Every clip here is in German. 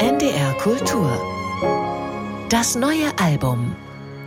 NDR Kultur. Das neue Album.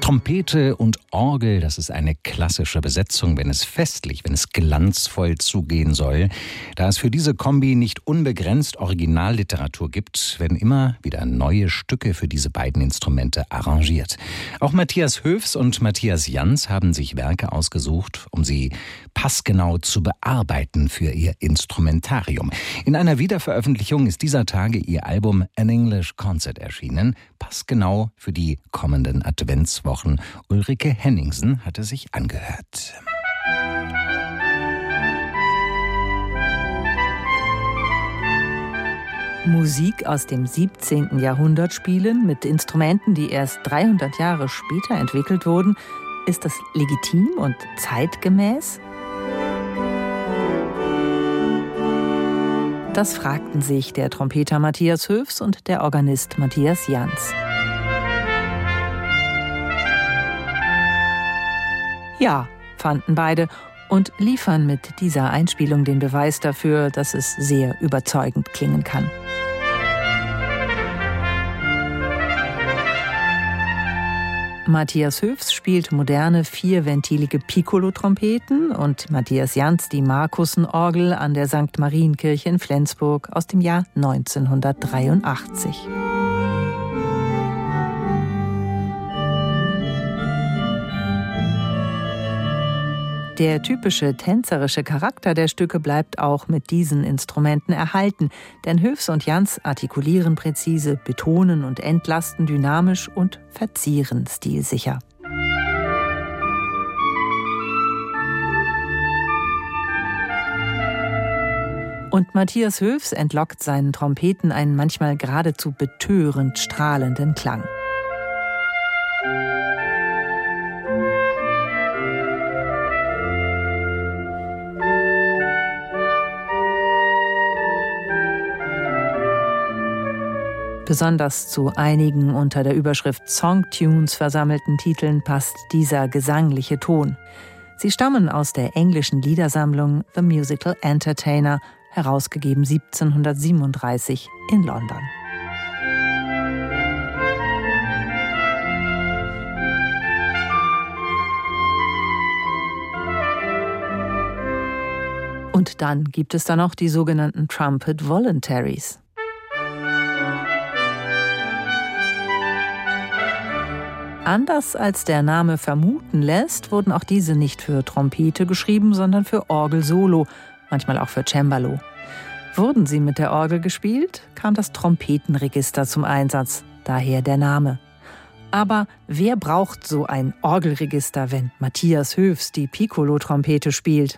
Trompete und Orgel, das ist eine klassische Besetzung, wenn es festlich, wenn es glanzvoll zugehen soll. Da es für diese Kombi nicht unbegrenzt Originalliteratur gibt, werden immer wieder neue Stücke für diese beiden Instrumente arrangiert. Auch Matthias Höfs und Matthias Jans haben sich Werke ausgesucht, um sie passgenau zu bearbeiten für ihr Instrumentarium. In einer Wiederveröffentlichung ist dieser Tage ihr Album An English Concert erschienen, passgenau für die kommenden Adventswochen. Ulrike Henningsen hatte sich angehört. Musik aus dem 17. Jahrhundert spielen mit Instrumenten, die erst 300 Jahre später entwickelt wurden, ist das legitim und zeitgemäß? Das fragten sich der Trompeter Matthias Höfs und der Organist Matthias Jans. Ja, fanden beide und liefern mit dieser Einspielung den Beweis dafür, dass es sehr überzeugend klingen kann. Matthias Höfs spielt moderne vierventilige Piccolo-Trompeten und Matthias Jans die Markussen-Orgel an der St. Marienkirche in Flensburg aus dem Jahr 1983. Der typische tänzerische Charakter der Stücke bleibt auch mit diesen Instrumenten erhalten, denn Höfs und Jans artikulieren präzise, betonen und entlasten dynamisch und verzieren stilsicher. Und Matthias Höfs entlockt seinen Trompeten einen manchmal geradezu betörend strahlenden Klang. Besonders zu einigen unter der Überschrift Songtunes versammelten Titeln passt dieser gesangliche Ton. Sie stammen aus der englischen Liedersammlung The Musical Entertainer, herausgegeben 1737 in London. Und dann gibt es da noch die sogenannten Trumpet Voluntaries. Anders als der Name vermuten lässt, wurden auch diese nicht für Trompete geschrieben, sondern für Orgel-Solo, manchmal auch für Cembalo. Wurden sie mit der Orgel gespielt, kam das Trompetenregister zum Einsatz, daher der Name. Aber wer braucht so ein Orgelregister, wenn Matthias Höfs die Piccolo-Trompete spielt?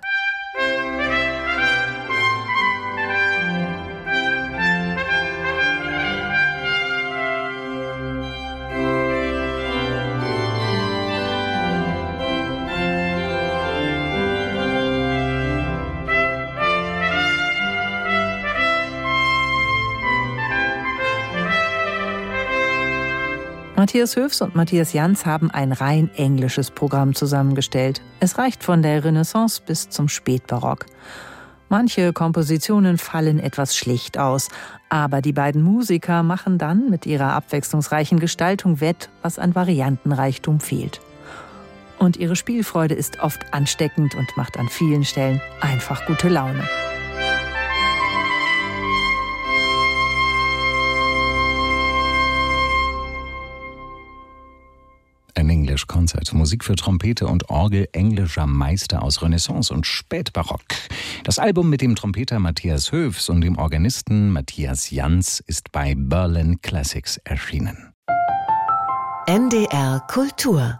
Matthias Höfs und Matthias Jans haben ein rein englisches Programm zusammengestellt. Es reicht von der Renaissance bis zum Spätbarock. Manche Kompositionen fallen etwas schlicht aus, aber die beiden Musiker machen dann mit ihrer abwechslungsreichen Gestaltung wett, was an Variantenreichtum fehlt. Und ihre Spielfreude ist oft ansteckend und macht an vielen Stellen einfach gute Laune. English Concert. Musik für Trompete und Orgel englischer Meister aus Renaissance und Spätbarock. Das Album mit dem Trompeter Matthias Höfs und dem Organisten Matthias Jans ist bei Berlin Classics erschienen. NDR Kultur